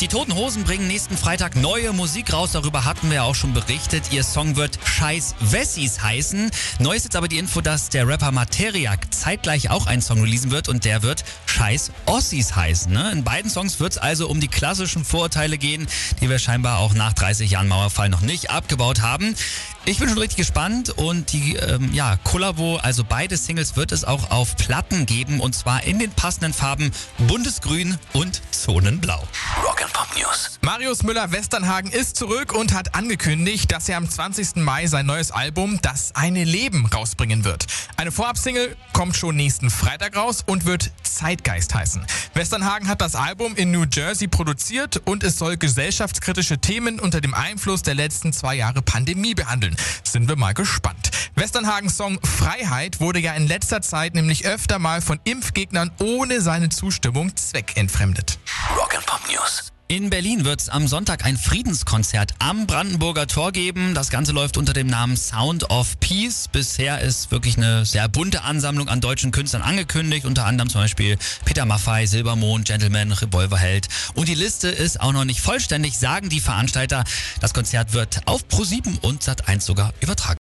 Die Toten Hosen bringen nächsten Freitag neue Musik raus. Darüber hatten wir ja auch schon berichtet. Ihr Song wird Scheiß Wessis heißen. Neu ist jetzt aber die Info, dass der Rapper Materiak zeitgleich auch einen Song releasen wird und der wird Scheiß Ossis heißen. Ne? In beiden Songs wird es also um die klassischen Vorurteile gehen, die wir scheinbar auch nach 30 Jahren Mauerfall noch nicht abgebaut haben. Ich bin schon richtig gespannt und die ähm, ja, Kollabo, also beide Singles wird es auch auf Platten geben und zwar in den passenden Farben Bundesgrün und Zonenblau. Pop News. Marius Müller-Westernhagen ist zurück und hat angekündigt, dass er am 20. Mai sein neues Album Das eine Leben rausbringen wird. Eine Vorabsingle kommt schon nächsten Freitag raus und wird Zeitgeist heißen. Westernhagen hat das Album in New Jersey produziert und es soll gesellschaftskritische Themen unter dem Einfluss der letzten zwei Jahre Pandemie behandeln. Sind wir mal gespannt. Westernhagens Song Freiheit wurde ja in letzter Zeit nämlich öfter mal von Impfgegnern ohne seine Zustimmung zweckentfremdet. Rock and Pop News. In Berlin wird es am Sonntag ein Friedenskonzert am Brandenburger Tor geben. Das Ganze läuft unter dem Namen Sound of Peace. Bisher ist wirklich eine sehr bunte Ansammlung an deutschen Künstlern angekündigt. Unter anderem zum Beispiel Peter Maffay, Silbermond, Gentleman, Revolverheld. Und die Liste ist auch noch nicht vollständig, sagen die Veranstalter. Das Konzert wird auf Pro7 und Sat1 sogar übertragen.